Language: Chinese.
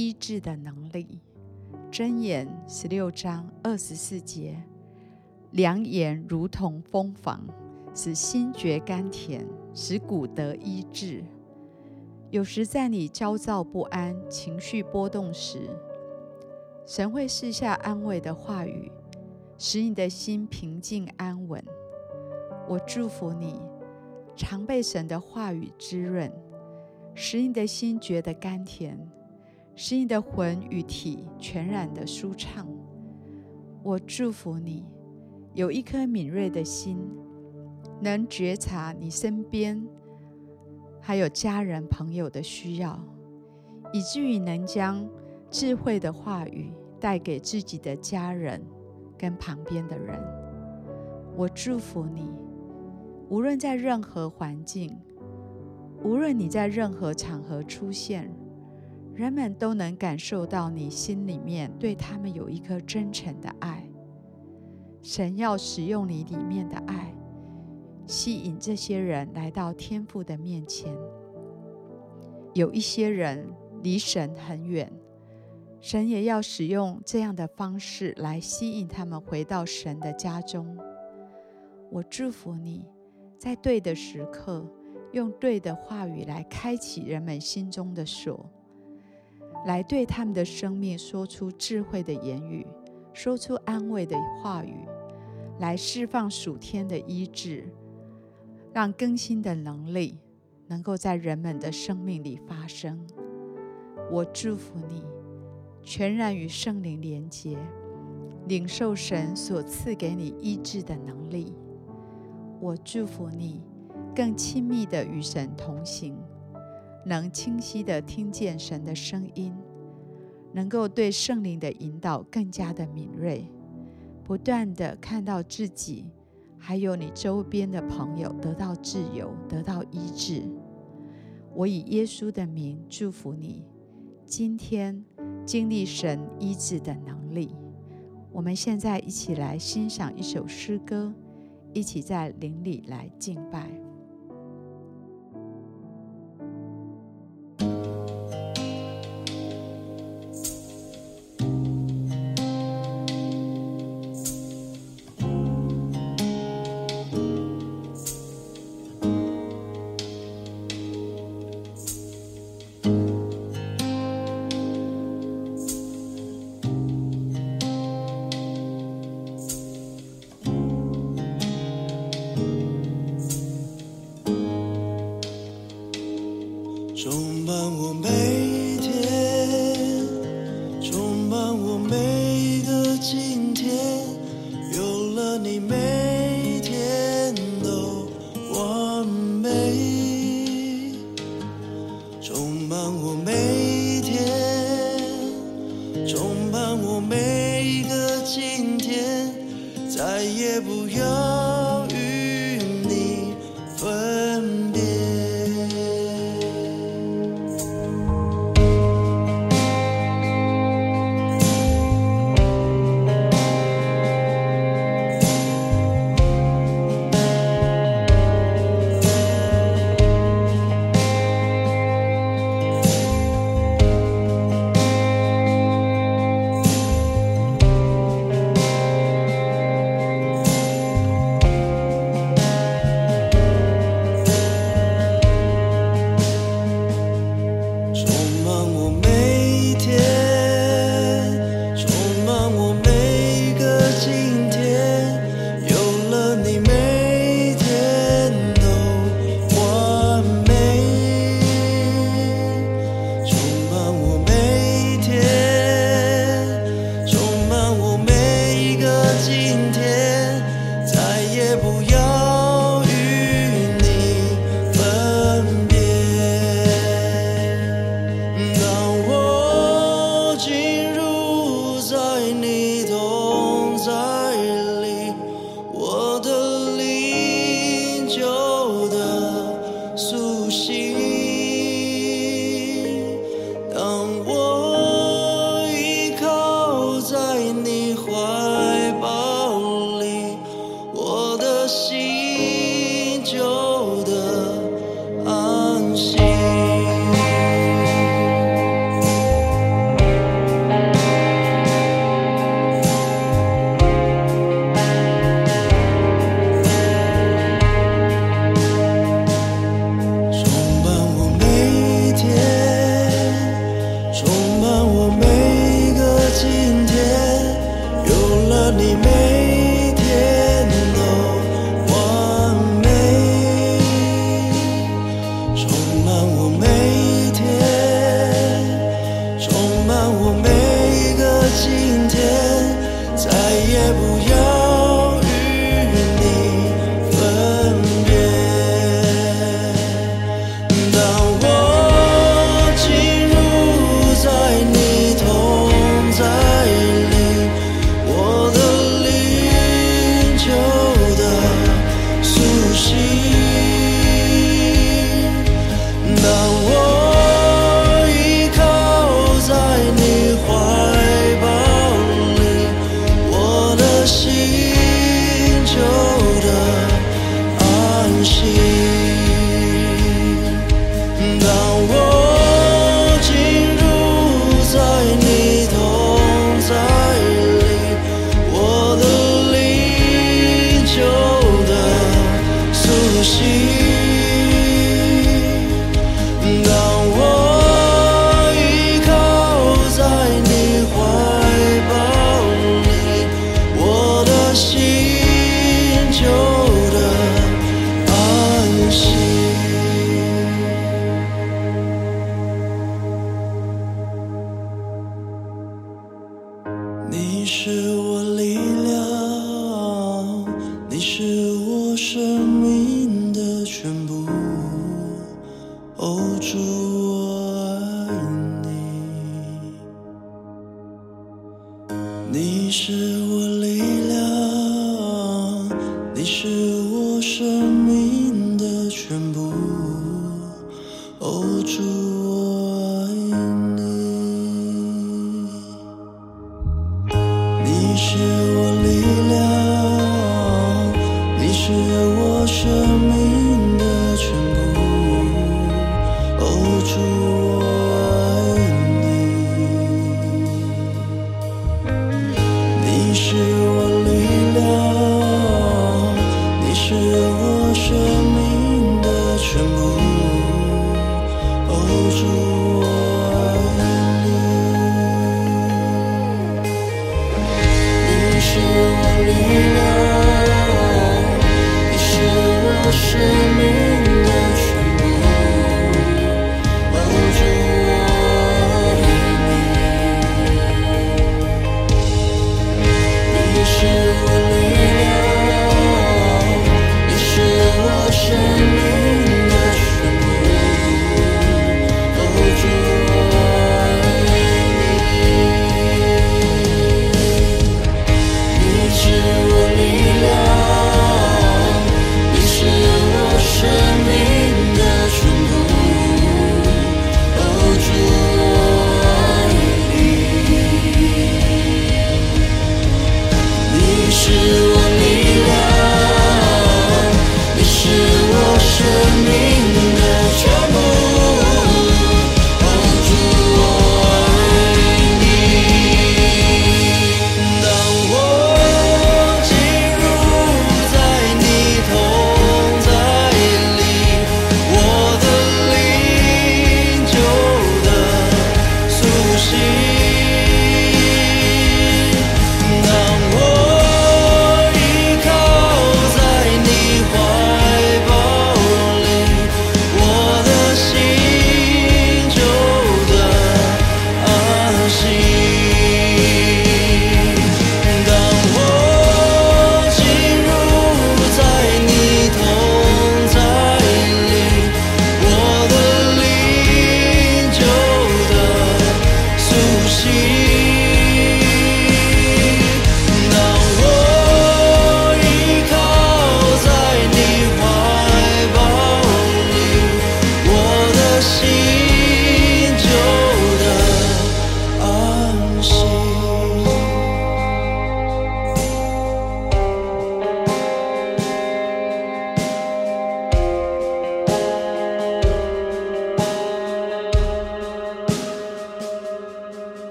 医治的能力”。箴言十六章二十四节：良言如同蜂房，使心觉甘甜，使骨得医治。有时在你焦躁不安、情绪波动时，神会赐下安慰的话语，使你的心平静安稳。我祝福你，常被神的话语滋润，使你的心觉得甘甜，使你的魂与体全然的舒畅。我祝福你，有一颗敏锐的心，能觉察你身边。还有家人朋友的需要，以至于能将智慧的话语带给自己的家人跟旁边的人。我祝福你，无论在任何环境，无论你在任何场合出现，人们都能感受到你心里面对他们有一颗真诚的爱。神要使用你里面的爱。吸引这些人来到天父的面前。有一些人离神很远，神也要使用这样的方式来吸引他们回到神的家中。我祝福你，在对的时刻，用对的话语来开启人们心中的锁，来对他们的生命说出智慧的言语，说出安慰的话语，来释放属天的医治。让更新的能力能够在人们的生命里发生。我祝福你，全然与圣灵连结，领受神所赐给你医治的能力。我祝福你，更亲密的与神同行，能清晰地听见神的声音，能够对圣灵的引导更加的敏锐，不断地看到自己。还有你周边的朋友得到自由，得到医治。我以耶稣的名祝福你，今天经历神医治的能力。我们现在一起来欣赏一首诗歌，一起在灵里来敬拜。你是我力量，你是我生命的全部。哦，主，我爱你。你是我力量，你是主，我爱你。你是我力量，你是我生命的全部。哦主，我爱你。你是我力量，你是我生命。